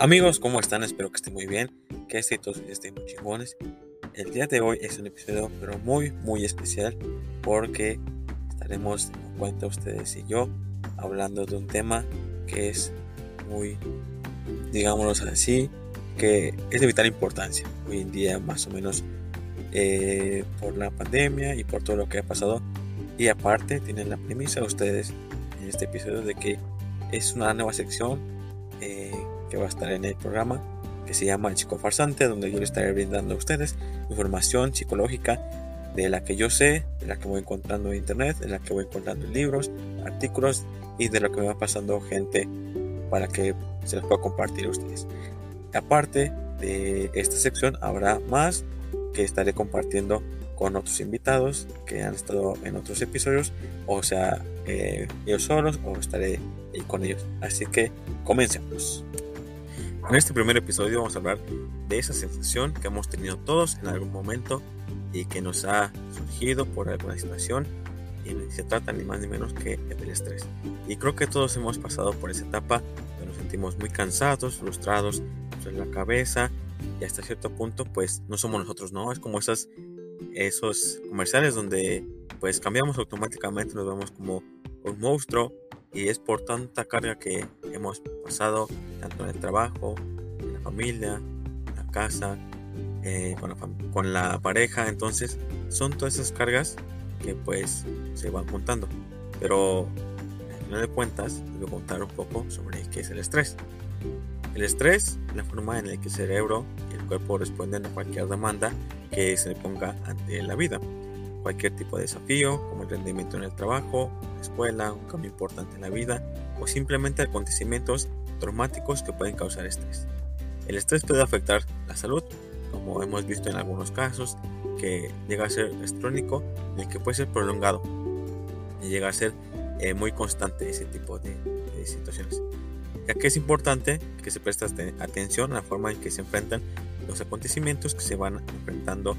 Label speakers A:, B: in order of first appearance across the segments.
A: Amigos, ¿cómo están? Espero que estén muy bien, que estén todos estén muy chingones. El día de hoy es un episodio pero muy muy especial porque estaremos en cuenta ustedes y yo hablando de un tema que es muy, digámoslo así, que es de vital importancia hoy en día más o menos eh, por la pandemia y por todo lo que ha pasado y aparte tienen la premisa ustedes en este episodio de que es una nueva sección que va a estar en el programa que se llama El Chico Farsante, donde yo les estaré brindando a ustedes información psicológica de la que yo sé, de la que voy encontrando en internet, de la que voy encontrando en libros, artículos y de lo que me va pasando gente para que se los pueda compartir a ustedes. Aparte de esta sección habrá más que estaré compartiendo con otros invitados que han estado en otros episodios, o sea, eh, yo solos o estaré con ellos. Así que comencemos. En este primer episodio vamos a hablar de esa sensación que hemos tenido todos en algún momento y que nos ha surgido por alguna situación y se trata ni más ni menos que del estrés. Y creo que todos hemos pasado por esa etapa donde nos sentimos muy cansados, frustrados, en la cabeza y hasta cierto punto pues no somos nosotros, ¿no? Es como esas, esos comerciales donde pues cambiamos automáticamente, nos vemos como un monstruo y es por tanta carga que hemos pasado tanto en el trabajo, en la familia, en la casa, eh, con, la, pareja. Entonces son todas esas cargas que pues se van juntando. Pero al final de cuentas les voy a contar un poco sobre qué es el estrés. El estrés es la forma en la que el cerebro y el cuerpo responden a cualquier demanda que se le ponga ante la vida cualquier tipo de desafío, como el rendimiento en el trabajo, la escuela, un cambio importante en la vida o simplemente acontecimientos traumáticos que pueden causar estrés. El estrés puede afectar la salud, como hemos visto en algunos casos, que llega a ser crónico y que puede ser prolongado y llega a ser eh, muy constante ese tipo de, de situaciones. Ya que es importante que se preste atención a la forma en que se enfrentan los acontecimientos que se van enfrentando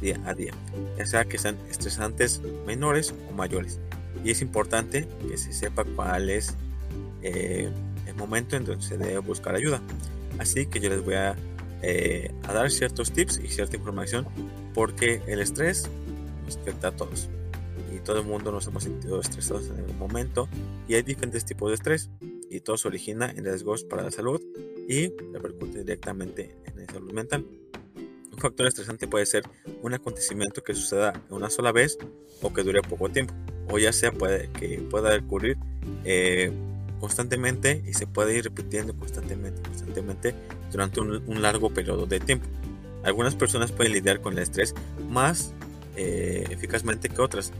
A: día a día, ya sea que sean estresantes menores o mayores. Y es importante que se sepa cuál es eh, el momento en donde se debe buscar ayuda. Así que yo les voy a, eh, dar ciertos tips y cierta información porque el estrés nos afecta a todos. Y todo el mundo nos hemos sentido estresados en algún momento y hay diferentes tipos de estrés y todo se origina en riesgos para la salud y repercute directamente en la salud mental. Un factor estresante puede ser un acontecimiento que suceda una sola vez o que dure poco tiempo, o ya sea puede, que pueda ocurrir eh, constantemente y se puede ir repitiendo constantemente, constantemente durante un, largo periodo de tiempo. Algunas personas pueden lidiar con el estrés más eh, eficazmente que otras.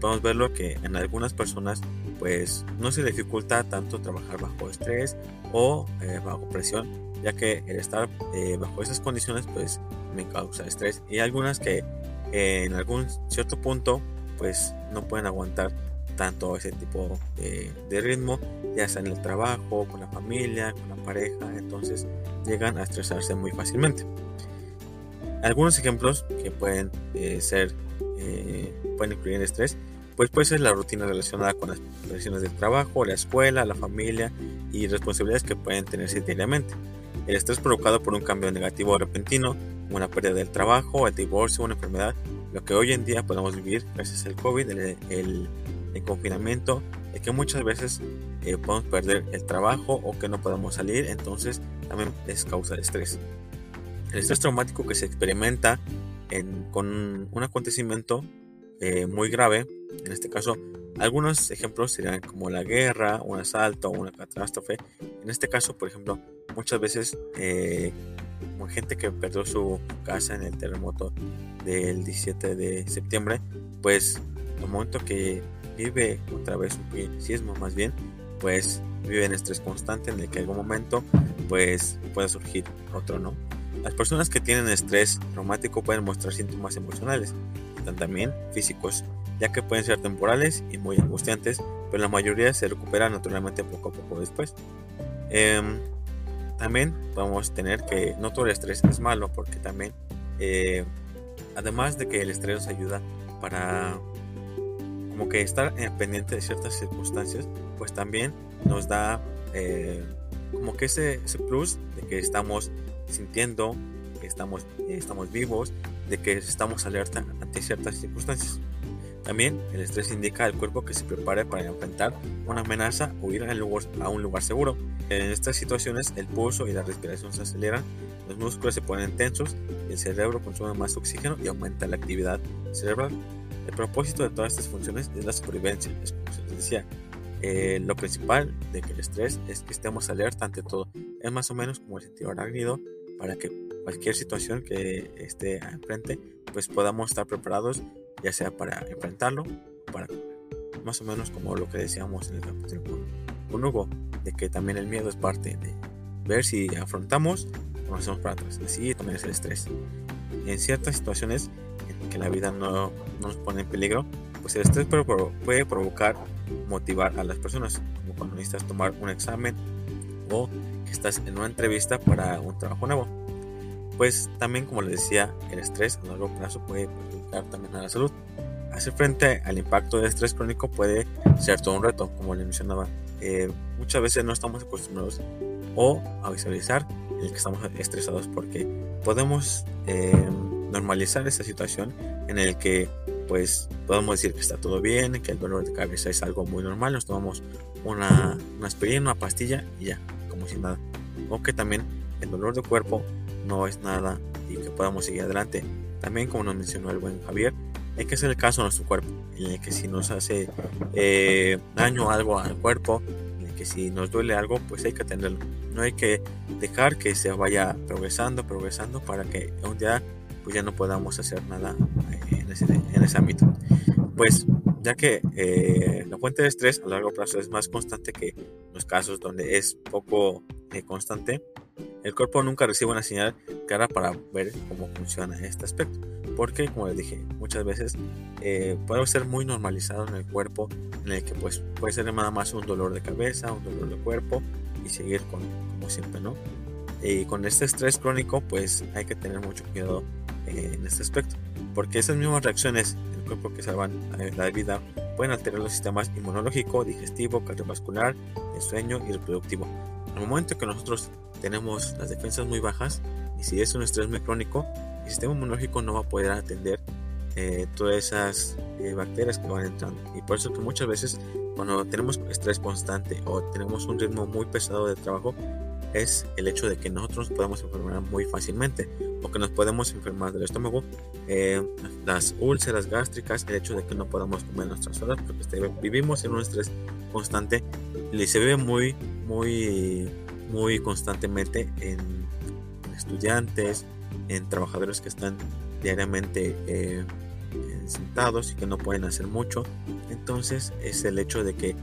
A: Podemos verlo que en algunas personas pues no se dificulta tanto trabajar bajo estrés o eh, bajo presión, ya que el estar bajo esas condiciones pues me causa estrés y algunas que en algún cierto punto pues no pueden aguantar tanto ese tipo de, ritmo ya sea en el trabajo con la familia con la pareja entonces llegan a estresarse muy fácilmente. Algunos ejemplos que pueden eh, ser eh, pueden incluir estrés pues puede ser la rutina relacionada con las presiones del trabajo la escuela la familia y responsabilidades que pueden tenerse diariamente. El estrés provocado por un cambio negativo repentino una pérdida del trabajo, el divorcio, una enfermedad, lo que hoy en día podemos vivir gracias al COVID, el, confinamiento, es que muchas veces eh, podemos perder el trabajo o que no podemos salir, entonces también es causa de estrés. El estrés traumático que se experimenta con un acontecimiento eh, muy grave, en este caso, algunos ejemplos serían como la guerra, un asalto, una catástrofe. En este caso, por ejemplo, muchas veces eh, gente que perdió su casa en el terremoto del 17 de septiembre, pues el momento que vive otra vez un sismo más bien, pues vive en estrés constante en el que algún momento pues puede surgir otro, ¿no? Las personas que tienen estrés traumático pueden mostrar síntomas emocionales también físicos, ya que pueden ser temporales y muy angustiantes, pero la mayoría se recupera naturalmente poco a poco después. Eh, también podemos tener que no todo el estrés es malo porque también eh, además de que el estrés nos ayuda para como que estar pendiente de ciertas circunstancias pues también nos da eh, como que ese, ese plus de que estamos sintiendo, que estamos, estamos vivos, de que estamos alerta ante ciertas circunstancias. También el estrés indica al cuerpo que se prepare para enfrentar una amenaza o ir a un lugar seguro. En estas situaciones el pulso y la respiración se aceleran, los músculos se ponen tensos, el cerebro consume más oxígeno y aumenta la actividad cerebral. El propósito de todas estas funciones es la supervivencia, es como se les decía. Eh, lo principal de que el estrés es que estemos alerta ante todo. Es más o menos como el sentido arácnido para que cualquier situación que esté enfrente, pues podamos estar preparados, ya sea para enfrentarlo o para más o menos como lo que decíamos en el capítulo con Hugo, de que también el miedo es parte de ver si afrontamos o nos hacemos para atrás. Así también es el estrés. En ciertas situaciones en que la vida no, nos pone en peligro, pues el estrés puede provocar, motivar a las personas, como cuando necesitas tomar un examen o que estás en una entrevista para un trabajo nuevo pues también como les decía, el estrés a largo plazo puede perjudicar también a la salud. Hacer frente al impacto del estrés crónico puede ser todo un reto, como les mencionaba. Eh, muchas veces no estamos acostumbrados o a visualizar en el que estamos estresados porque podemos eh, normalizar esa situación en el que pues podemos decir que está todo bien, que el dolor de cabeza es algo muy normal, nos tomamos una, una aspirina, una pastilla y ya, como si nada. O que también el dolor de cuerpo no es nada y que podamos seguir adelante. También, como nos mencionó el buen Javier, hay que hacer el caso a nuestro cuerpo, en el que si nos hace eh, daño algo al cuerpo, en el que si nos duele algo, pues hay que atenderlo. No hay que dejar que se vaya progresando, progresando para que un día pues ya no podamos hacer nada eh, en ese, en ese ámbito. Pues ya que eh, la fuente de estrés a largo plazo es más constante que los casos donde es poco constante, el cuerpo nunca recibe una señal clara para ver cómo funciona este aspecto, porque como les dije, muchas veces eh, puede ser muy normalizado en el cuerpo, en el que pues, puede ser nada más un dolor de cabeza, un dolor de cuerpo y seguir con, como siempre, ¿no? Y con este estrés crónico, pues hay que tener mucho cuidado eh, en este aspecto, porque esas mismas reacciones del cuerpo que salvan la vida pueden alterar los sistemas inmunológico, digestivo, cardiovascular, el sueño y reproductivo. Al momento que nosotros tenemos las defensas muy bajas y si es un estrés muy crónico, el sistema inmunológico no va a poder atender eh, todas esas eh, bacterias que van entrando. Y por eso que muchas veces cuando tenemos estrés constante o tenemos un ritmo muy pesado de trabajo, es el hecho de que nosotros nos podemos enfermar muy fácilmente o que nos podemos enfermar del estómago, eh, las úlceras gástricas, el hecho de que no podamos comer nuestras horas porque vivimos en un estrés constante y se ve muy, muy muy constantemente en, estudiantes, en trabajadores que están diariamente eh, sentados y que no pueden hacer mucho. Entonces es el hecho de que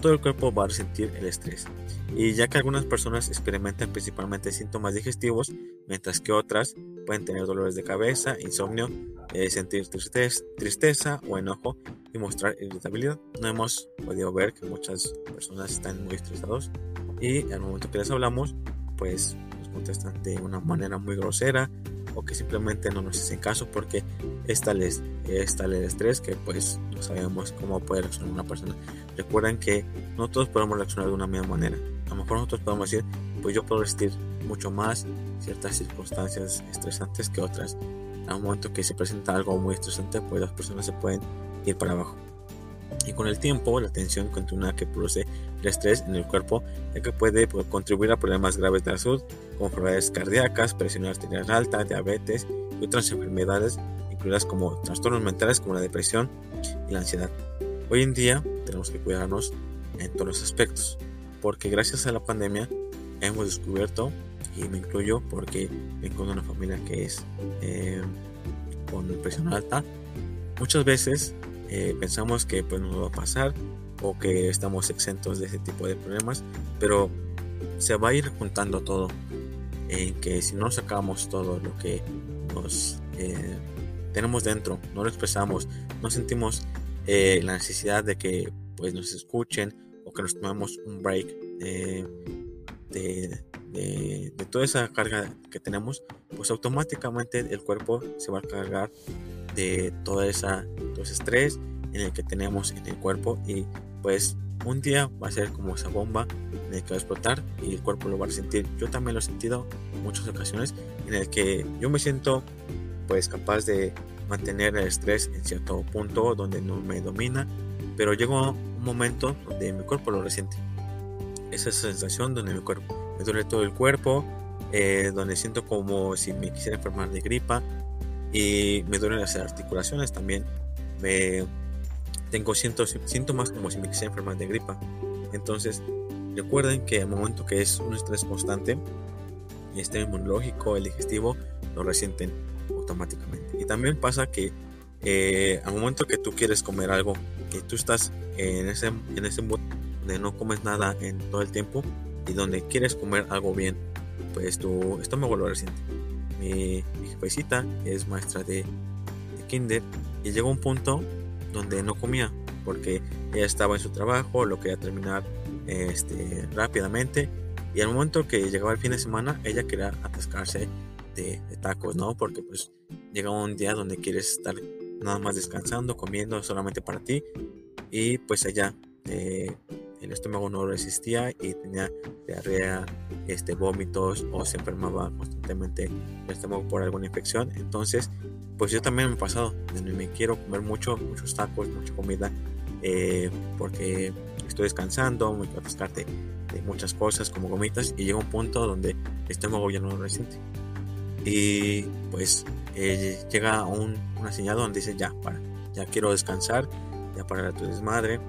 A: todo el cuerpo va a sentir el estrés. Y ya que algunas personas experimentan principalmente síntomas digestivos, mientras que otras pueden tener dolores de cabeza, insomnio, eh, sentir tristeza, tristeza o enojo y mostrar irritabilidad. No hemos podido ver que muchas personas están muy estresados y al momento que les hablamos, pues nos contestan de una manera muy grosera o que simplemente no nos hacen caso porque es tal, es, tal el estrés que pues no sabemos cómo puede reaccionar una persona. Recuerden que no todos podemos reaccionar de una misma manera. A lo mejor nosotros podemos decir, pues yo puedo resistir mucho más ciertas circunstancias estresantes que otras. Al momento que se presenta algo muy estresante, pues las personas se pueden ir para abajo. Y con el tiempo, la tensión continua que produce el estrés en el cuerpo, ya que puede pues, contribuir a problemas graves de la salud, como enfermedades cardíacas, presión arterial alta, diabetes y otras enfermedades, incluidas como trastornos mentales como la depresión y la ansiedad. Hoy en día tenemos que cuidarnos en todos los aspectos, porque gracias a la pandemia hemos descubierto, y me incluyo porque vengo de una familia que es eh, con presión alta, muchas veces eh, pensamos que pues nos va a pasar o que estamos exentos de ese tipo de problemas, pero se va a ir juntando todo. En que si no sacamos todo lo que nos eh, tenemos dentro, no lo expresamos, no sentimos eh, la necesidad de que pues nos escuchen o que nos tomemos un break de, de, toda esa carga que tenemos, pues automáticamente el cuerpo se va a cargar de toda esa, todo ese estrés en el que tenemos en el cuerpo y pues un día va a ser como esa bomba en el que va a explotar y el cuerpo lo va a sentir. Yo también lo he sentido en muchas ocasiones en el que yo me siento pues capaz de mantener el estrés en cierto punto donde no me domina, pero llega un momento donde mi cuerpo lo resiente. Esa sensación donde mi cuerpo me duele todo el cuerpo, eh, donde siento como si me quisiera enfermar de gripa y me duelen las articulaciones también. Me tengo síntomas como si me quisiera enfermar de gripa. Entonces, recuerden que al momento que es un estrés constante, el sistema inmunológico, el digestivo, lo resienten automáticamente. Y también pasa que eh, al momento que tú quieres comer algo, que tú estás en ese, en ese donde no comes nada en todo el tiempo y donde quieres comer algo bien, pues tu estómago lo resiente. Mi, mi jefecita es maestra de, de kinder y llegó un punto donde no comía porque ella estaba en su trabajo, lo quería terminar este, rápidamente y al momento que llegaba el fin de semana ella quería atascarse de, tacos, ¿no? Porque pues llega un día donde quieres estar nada más descansando, comiendo solamente para ti y pues ella eh, el estómago no resistía y tenía diarrea, este, vómitos o se enfermaba constantemente el estómago por alguna infección. Entonces, pues yo también me he pasado, me quiero comer mucho, muchos tacos, mucha comida, eh, porque estoy descansando, me quiero atascarte de muchas cosas como gomitas y llega un punto donde el estómago ya no lo resiente. Y pues eh, llega un, una señal donde dice ya, para, ya quiero descansar, ya para tu desmadre.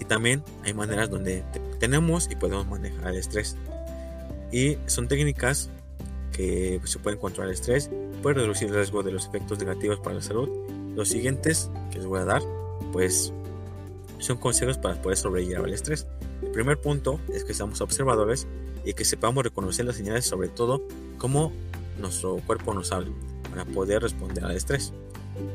A: Y también hay maneras donde tenemos y podemos manejar el estrés. Y son técnicas que se pueden controlar el estrés, puede reducir el riesgo de los efectos negativos para la salud. Los siguientes que les voy a dar, pues son consejos para poder sobrellevar el estrés. El primer punto es que seamos observadores y que sepamos reconocer las señales, sobre todo cómo nuestro cuerpo nos habla, para poder responder al estrés.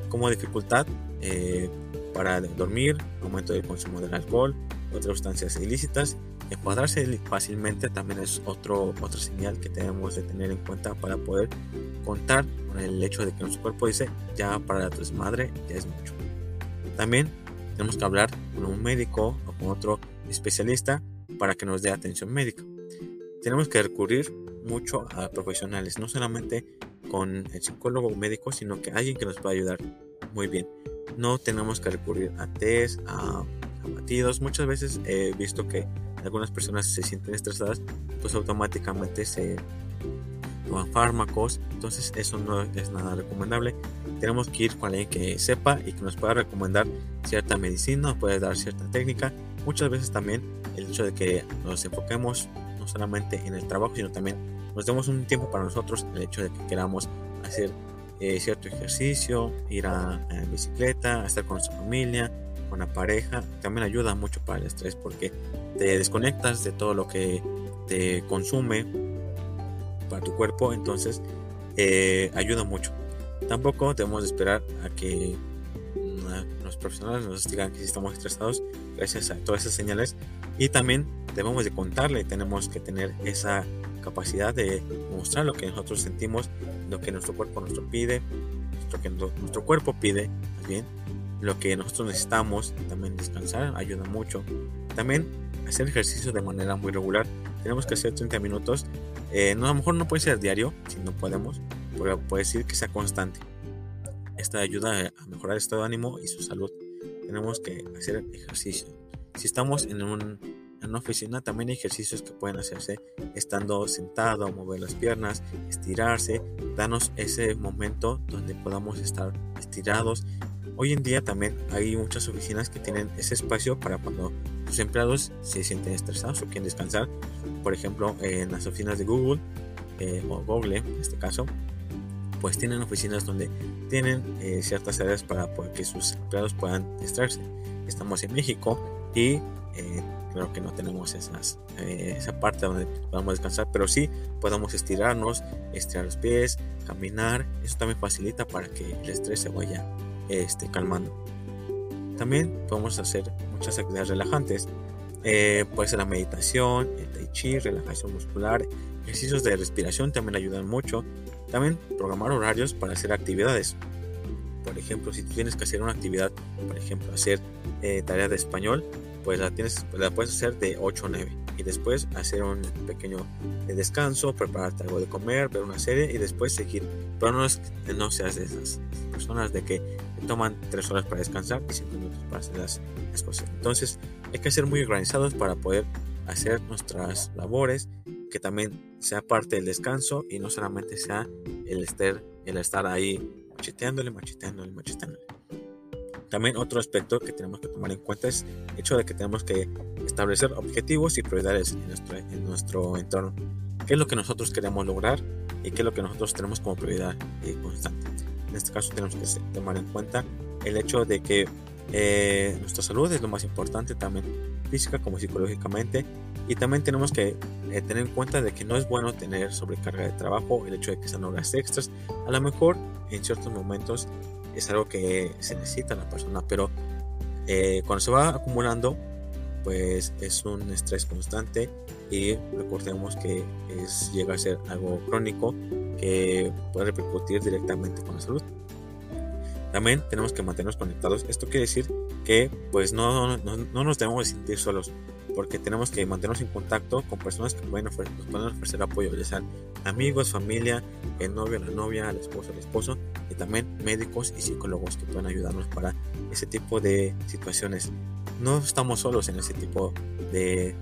A: Como dificultad eh, para dormir, aumento del consumo del alcohol, otras sustancias ilícitas Encuadrarse fácilmente también es otro, otra señal que tenemos de tener en cuenta para poder contar con el hecho de que nuestro cuerpo dice ya para tu madre ya es mucho. También tenemos que hablar con un médico o con otro especialista para que nos dé atención médica. Tenemos que recurrir mucho a profesionales, no solamente con el psicólogo médico, sino que alguien que nos pueda ayudar muy bien. No tenemos que recurrir a test, a, a batidos. Muchas veces he visto que algunas personas se sienten estresadas, pues automáticamente se toman fármacos, entonces eso no es nada recomendable. Tenemos que ir con alguien que sepa y que nos pueda recomendar cierta medicina, nos puede dar cierta técnica. Muchas veces también el hecho de que nos enfoquemos no solamente en el trabajo, sino también nos demos un tiempo para nosotros, el hecho de que queramos hacer eh, cierto ejercicio, ir a, a bicicleta, estar con nuestra familia, con la pareja, también ayuda mucho para el estrés porque te desconectas de todo lo que te consume para tu cuerpo, entonces eh, ayuda mucho. Tampoco debemos esperar a que los profesionales nos digan que si estamos estresados gracias a todas esas señales y también debemos de contarle, tenemos que tener esa capacidad de mostrar lo que nosotros sentimos, lo que nuestro cuerpo nos pide, lo que nuestro cuerpo pide, bien, lo que nosotros necesitamos, también descansar ayuda mucho. También hacer ejercicio de manera muy regular. Tenemos que hacer 30 minutos. Eh, no, a lo mejor no puede ser diario, si no podemos, pero puede decir que sea constante. Esta ayuda a mejorar el estado de ánimo y su salud. Tenemos que hacer ejercicio. Si estamos en, un, en una oficina, también hay ejercicios que pueden hacerse estando sentado, mover las piernas, estirarse, darnos ese momento donde podamos estar estirados Hoy en día también hay muchas oficinas que tienen ese espacio para cuando sus empleados se sienten estresados o quieren descansar. Por ejemplo, en las oficinas de Google eh, o Google en este caso, pues tienen oficinas donde tienen eh, ciertas áreas para que sus empleados puedan distraerse. Estamos en México y eh, que no tenemos esas, esa parte donde podamos descansar, pero sí podemos estirarnos, estirar los pies, caminar. Eso también facilita para que el estrés se vaya este, calmando. También podemos hacer muchas actividades relajantes. Eh, puede ser la meditación, el tai chi, relajación muscular, ejercicios de respiración también ayudan mucho. También programar horarios para hacer actividades. Por ejemplo, si tú tienes que hacer una actividad, por ejemplo, hacer eh, tarea de español, pues la, tienes, la puedes hacer de 8 a 9 y después hacer un pequeño eh, descanso, prepararte algo de comer, ver una serie y después seguir. Pero no, es, no seas de esas personas de que toman 3 horas para descansar y 5 minutos para hacer las, las cosas. Entonces hay que ser muy organizados para poder hacer nuestras labores, que también sea parte del descanso y no solamente sea el estar, el estar ahí macheteándole, macheteándole, macheteándole. También otro aspecto que tenemos que tomar en cuenta es el hecho de que tenemos que establecer objetivos y prioridades en nuestro, en nuestro entorno. ¿Qué es lo que nosotros queremos lograr y qué es lo que nosotros tenemos como prioridad eh, constante? En este caso tenemos que tomar en cuenta el hecho de que eh, nuestra salud es lo más importante también física como psicológicamente y también tenemos que eh, tener en cuenta de que no es bueno tener sobrecarga de trabajo el hecho de que sean horas extras a lo mejor en ciertos momentos es algo que se necesita la persona, pero eh, cuando se va acumulando, pues es un estrés constante y recordemos que es, llega a ser algo crónico que puede repercutir directamente con la salud. También tenemos que mantenernos conectados. Esto quiere decir que pues no, no, no nos debemos sentir solos porque tenemos que mantenernos en contacto con personas que pueden ofrecer, nos pueden ofrecer apoyo, ya sean amigos, familia, el novio, la novia, el esposo, el esposo, y también médicos y psicólogos que pueden ayudarnos para ese tipo de situaciones. No estamos solos en ese tipo de,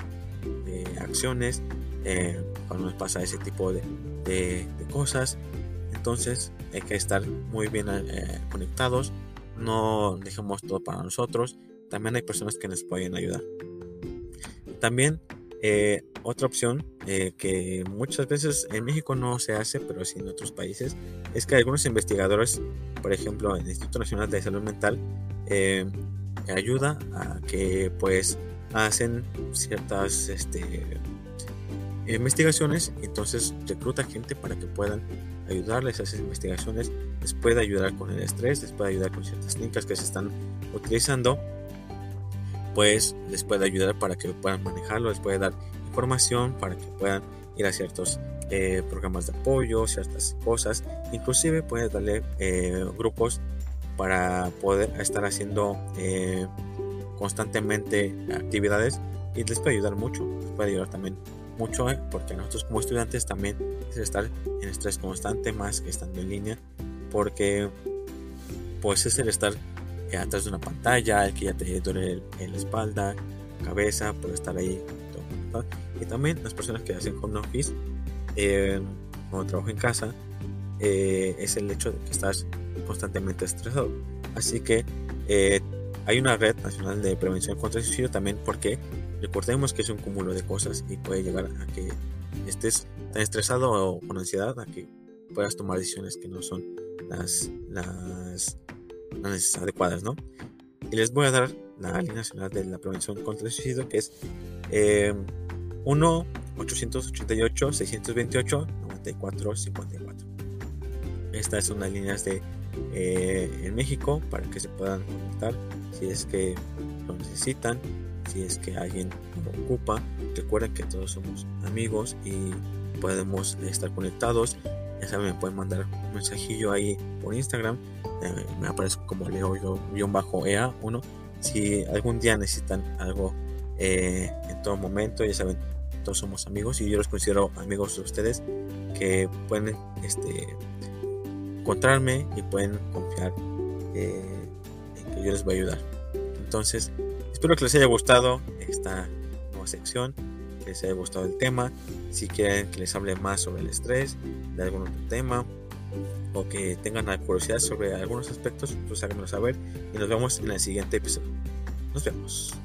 A: acciones eh, cuando nos pasa ese tipo de, de, cosas. Entonces hay que estar muy bien eh, conectados, no dejemos todo para nosotros. También hay personas que nos pueden ayudar. También eh, otra opción eh, que muchas veces en México no se hace, pero sí en otros países, es que algunos investigadores, por ejemplo, el Instituto Nacional de Salud Mental, ayuda a que pues hacen ciertas este, investigaciones, entonces recluta gente para que puedan ayudarles a esas investigaciones, les puede ayudar con el estrés, les puede ayudar con ciertas técnicas que se están utilizando pues les puede ayudar para que puedan manejarlo, les puede dar información para que puedan ir a ciertos eh, programas de apoyo, ciertas cosas, inclusive puede darle eh, grupos para poder estar haciendo eh, constantemente actividades y les puede ayudar mucho, les puede ayudar también mucho porque a nosotros como estudiantes también es estar en estrés constante más que estando en línea porque pues es el estar atrás de una pantalla, el que ya te duele en la espalda, cabeza, por estar ahí. Y también las personas que hacen home office, eh, cuando trabajo en casa, eh, es el hecho de que estás constantemente estresado. Así que eh, hay una red nacional de prevención contra el suicidio también porque recordemos que es un cúmulo de cosas y puede llegar a que estés tan estresado o con ansiedad a que puedas tomar decisiones que no son las, las adecuadas, ¿no? Y les voy a dar la línea nacional de la prevención contra el suicidio, que es 1-888-628-9454. Estas son las líneas de eh, en México para que se puedan conectar si es que lo necesitan, si es que alguien lo ocupa. Recuerden que todos somos amigos y podemos estar conectados. Ya saben, me pueden mandar un mensajillo ahí por Instagram eh, me aparece como leo-ea1. Si algún día necesitan algo eh, en todo momento, ya saben, todos somos amigos y yo los considero amigos de ustedes que pueden este, encontrarme y pueden confiar eh, en que yo les voy a ayudar. Entonces, espero que les haya gustado esta nueva sección, que les haya gustado el tema. Si quieren que les hable más sobre el estrés, de algún otro tema, o que tengan curiosidad sobre algunos aspectos, pues háganlo saber y nos vemos en el siguiente episodio. Nos vemos.